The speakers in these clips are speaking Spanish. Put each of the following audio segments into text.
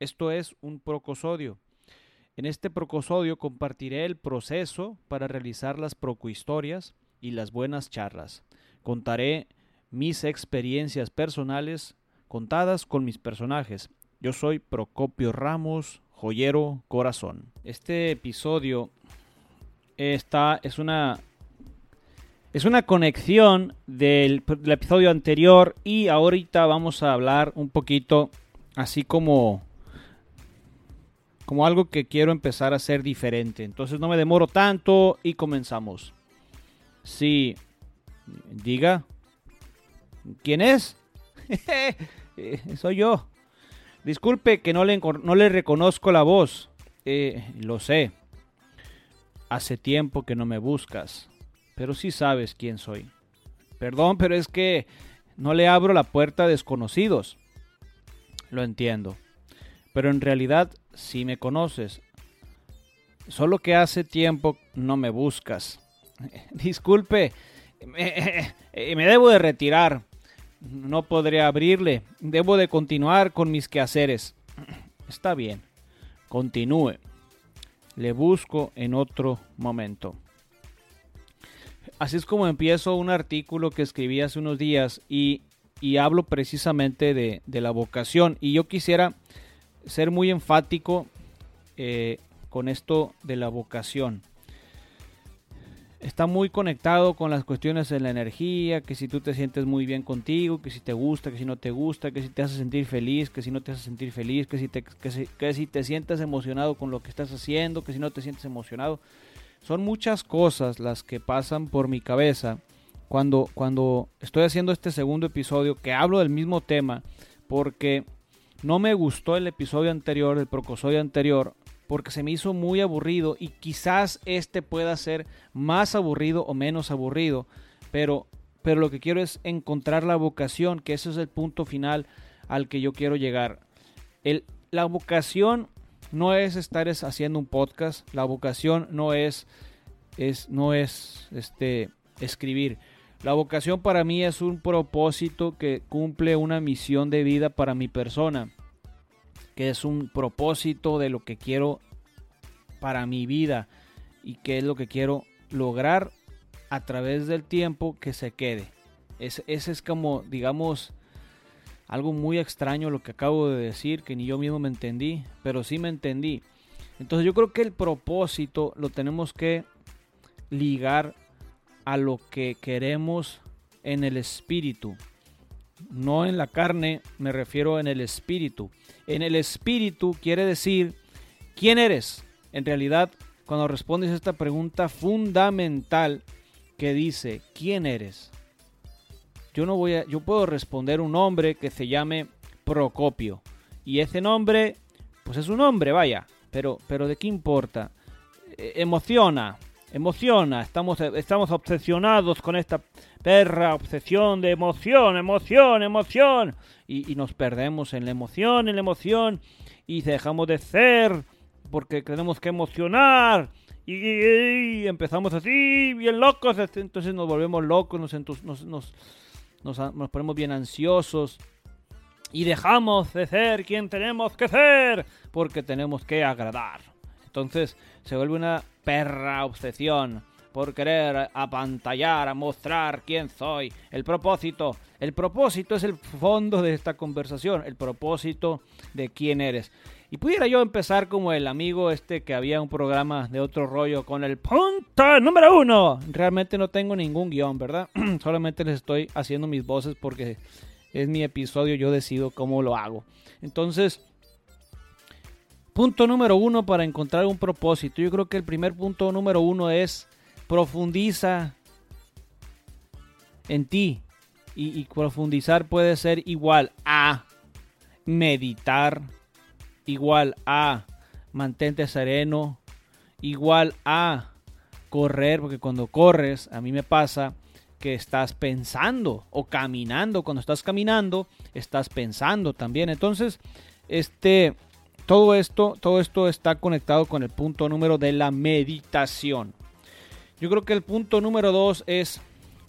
Esto es un procosodio. En este procosodio compartiré el proceso para realizar las procohistorias y las buenas charlas. Contaré mis experiencias personales contadas con mis personajes. Yo soy Procopio Ramos, joyero corazón. Este episodio está, es una es una conexión del, del, episodio anterior y ahorita vamos a hablar un poquito así como como algo que quiero empezar a hacer diferente. Entonces no me demoro tanto y comenzamos. Sí, diga. ¿Quién es? Soy yo. Disculpe que no le, no le reconozco la voz. Eh, lo sé. Hace tiempo que no me buscas pero sí sabes quién soy. Perdón, pero es que no le abro la puerta a desconocidos. Lo entiendo. Pero en realidad sí me conoces. Solo que hace tiempo no me buscas. Disculpe, me, me, debo de retirar. No podré abrirle. Debo de continuar con mis quehaceres. Está bien. Continúe. Le busco en otro momento. Así es como empiezo un artículo que escribí hace unos días y, hablo precisamente de, la vocación. Y yo quisiera ser muy enfático eh, con esto de la vocación. Está muy conectado con las cuestiones de la energía, que si tú te sientes muy bien contigo, que si te gusta, que si no te gusta, que si te hace sentir feliz, que si no te hace sentir feliz, que si te, que que si te sientes emocionado con lo que estás haciendo, que si no te sientes emocionado. Son muchas cosas las que pasan por mi cabeza cuando, cuando estoy haciendo este segundo episodio que hablo del mismo tema porque no me gustó el episodio anterior, el procosodio anterior, porque se me hizo muy aburrido y quizás este pueda ser más aburrido o menos aburrido, pero, pero lo que quiero es encontrar la vocación, que ese es el punto final al que yo quiero llegar. El, la vocación no es estar haciendo un podcast, la vocación no es, es, no es este, escribir. La vocación para mí es un propósito que cumple una misión de vida para mi persona, que es un propósito de lo que quiero para mi vida y que es lo que quiero lograr a través del tiempo que se quede. ese es como, digamos, algo muy extraño lo que acabo de decir, que ni yo mismo me entendí, pero sí me entendí. Entonces yo creo que el propósito lo tenemos que ligar a lo que queremos en el espíritu. No en la carne, me refiero en el espíritu. En el espíritu quiere decir quién eres. En realidad, cuando respondes a esta pregunta fundamental que dice, ¿quién eres? yo no voy a, yo puedo responder un nombre que se llame Procopio. Y ese nombre, pues es un nombre, vaya. Pero, pero ¿de qué importa? E, emociona, emociona. Estamos, estamos obsesionados con esta perra obsesión de emoción, emoción, emoción. Y, nos perdemos en la emoción, en la emoción. Y dejamos de ser porque tenemos que emocionar. Y, empezamos así, bien locos. Entonces nos volvemos locos, nos, nos, nos nos, ponemos bien ansiosos y dejamos de ser quien tenemos que ser porque tenemos que agradar. Entonces se vuelve una perra obsesión por querer apantallar, a mostrar quién soy. El propósito, el propósito es el fondo de esta conversación, el propósito de quién eres. Y pudiera yo empezar como el amigo este que había un programa de otro rollo con el punto número uno. Realmente no tengo ningún guion, ¿verdad? Solamente les estoy haciendo mis voces porque es mi episodio, yo decido cómo lo hago. Entonces, punto número uno para encontrar un propósito. Yo creo que el primer punto número uno es profundiza en ti. y profundizar puede ser igual a meditar igual a mantente sereno, igual a correr, porque cuando corres, a mí me pasa que estás pensando o caminando, cuando estás caminando, estás pensando también. Entonces, este todo esto, todo esto está conectado con el punto número de la meditación. Yo creo que el punto número dos es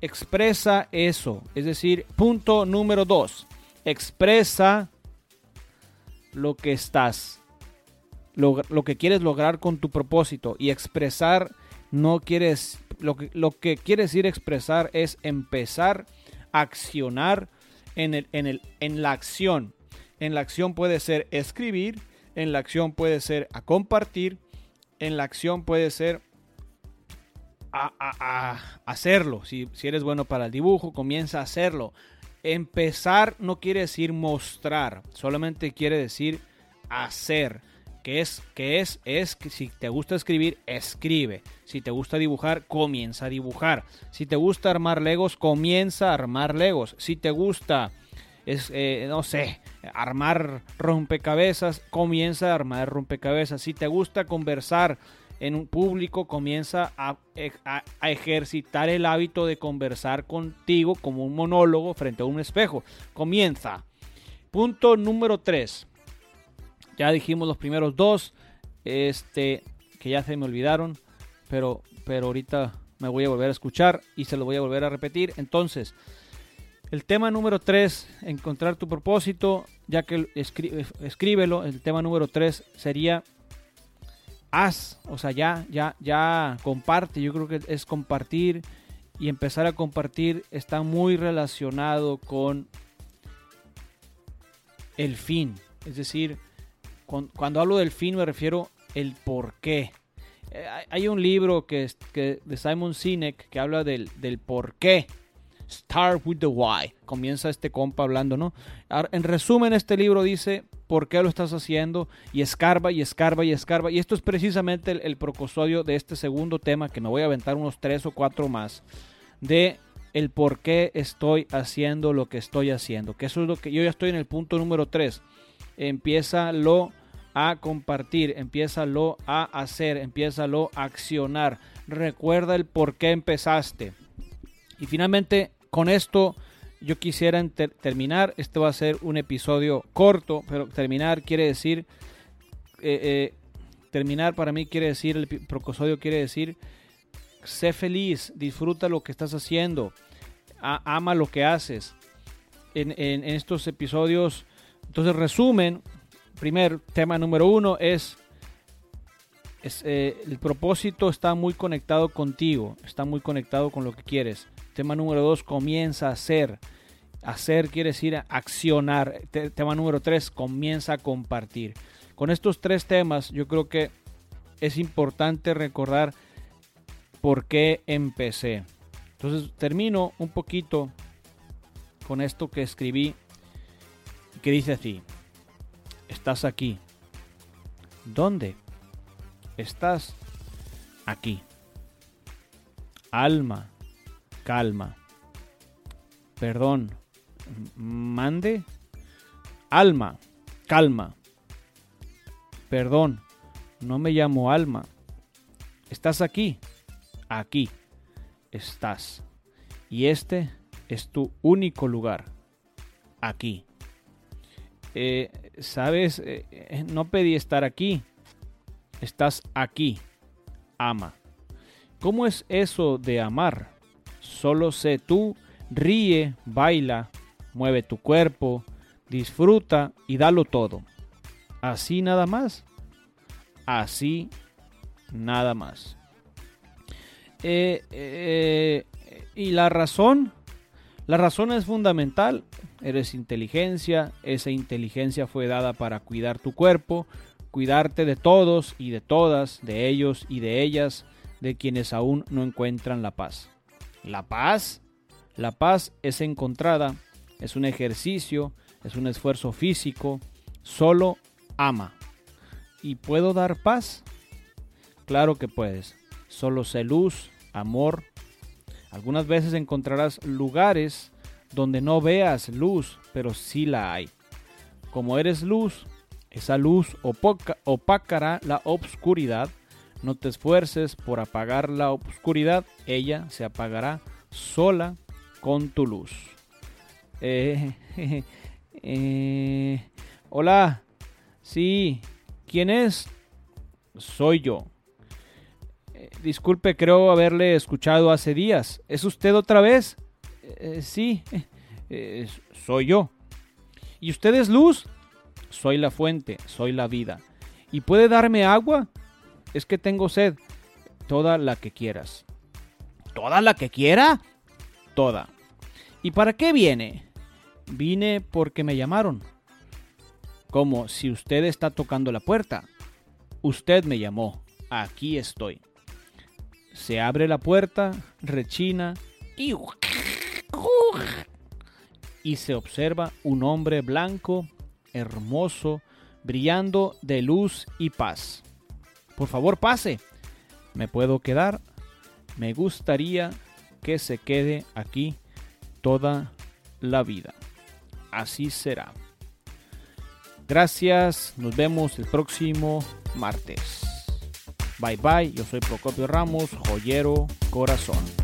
expresa eso. Es decir, punto número dos, expresa lo que estás, lo, lo que quieres lograr con tu propósito. Y expresar no quieres, lo que, lo que quiere decir expresar es empezar a accionar en, el, en, el, en la acción. En la acción puede ser escribir, en la acción puede ser a compartir, en la acción puede ser a, hacerlo. Si, si, eres bueno para el dibujo, comienza a hacerlo. Empezar no quiere decir mostrar, solamente quiere decir hacer. Que es, que es, es que si te gusta escribir, escribe. Si te gusta dibujar, comienza a dibujar. Si te gusta armar legos, comienza a armar legos. Si te gusta, es, eh, no sé, armar rompecabezas, comienza a armar rompecabezas. Si te gusta conversar en un público, comienza a, ejercitar el hábito de conversar contigo como un monólogo frente a un espejo. Comienza. Punto número 3. Ya dijimos los primeros dos, este, que ya se me olvidaron, pero, pero ahorita me voy a volver a escuchar y se lo voy a volver a repetir. Entonces, el tema número 3, encontrar tu propósito, ya que escríbelo. El tema número 3 sería haz, o sea, ya, ya, ya comparte. Yo creo que es compartir y empezar a compartir está muy relacionado con el fin. Es decir, cuando hablo del fin me refiero el por qué. Eh, hay un libro que, que de Simon Sinek que habla del, del por qué. Start with the why. Comienza este compa hablando, ¿no? En resumen, este libro dice por qué lo estás haciendo y escarba y escarba y escarba. Y esto es precisamente el, el procosodio de este segundo tema que me voy a aventar unos tres o cuatro más. De el por qué estoy haciendo lo que estoy haciendo. Que eso es lo que yo ya estoy en el punto número tres. Empieza lo a compartir, empiézalo a hacer, empiézalo a accionar. Recuerda el por qué empezaste. Y finalmente, con esto yo quisiera terminar. Este va a ser un episodio corto, pero terminar quiere decir... Eh, eh, terminar para mí quiere decir, el procosodio quiere decir, sé feliz, disfruta lo que estás haciendo, ama lo que haces. En, estos episodios, entonces resumen, primer tema número uno es, eh, el propósito está muy conectado contigo, está muy conectado con lo que quieres. Tema número dos, comienza a hacer. Hacer quiere decir accionar. tema número tres, comienza a compartir. Con estos tres temas yo creo que es importante recordar por qué empecé. Entonces termino un poquito con esto que escribí que dice así estás aquí. ¿Dónde? Estás aquí. Alma, calma. Perdón. Mande. Alma, calma. Perdón, no me llamo Alma. Estás aquí. Aquí estás. Y este es tu único lugar. Aquí. Eh, sabes, eh, eh, no pedí estar aquí, estás aquí, ama. ¿Cómo es eso de amar? Solo sé tú, ríe, baila, mueve tu cuerpo, disfruta y dalo todo. Así nada más. Así nada más. y la razón, la razón es fundamental eres inteligencia, esa inteligencia fue dada para cuidar tu cuerpo, cuidarte de todos y de todas, de ellos y de ellas, de quienes aún no encuentran la paz. La paz, la paz es encontrada, es un ejercicio, es un esfuerzo físico, solo ama. ¿Y puedo dar paz? Claro que puedes. Solo sé luz, amor. Algunas veces encontrarás lugares donde no veas luz, pero sí la hay. Como eres luz, esa luz opacará la obscuridad. No te esfuerces por apagar la obscuridad, ella se apagará sola con tu luz. Eh, eh, hola, sí, ¿quién es? Soy yo. Eh, disculpe, creo haberle escuchado hace días. ¿Es usted otra vez? Eh, sí, eh, soy yo. ¿Y usted es luz? soy la fuente, soy la vida. ¿Y puede darme agua? Es que tengo sed, toda la que quieras. ¿Toda la que quiera? Toda. ¿Y para qué viene? Vine porque me llamaron. Como si usted está tocando la puerta. Usted me llamó. Aquí estoy. Se abre la puerta, rechina y, y se observa un hombre blanco, hermoso, brillando de luz y paz. Por favor, pase. ¿Me puedo quedar? Me gustaría que se quede aquí toda la vida. Así será. Gracias, nos vemos el próximo martes. Bye bye, yo soy Procopio Ramos, joyero corazón.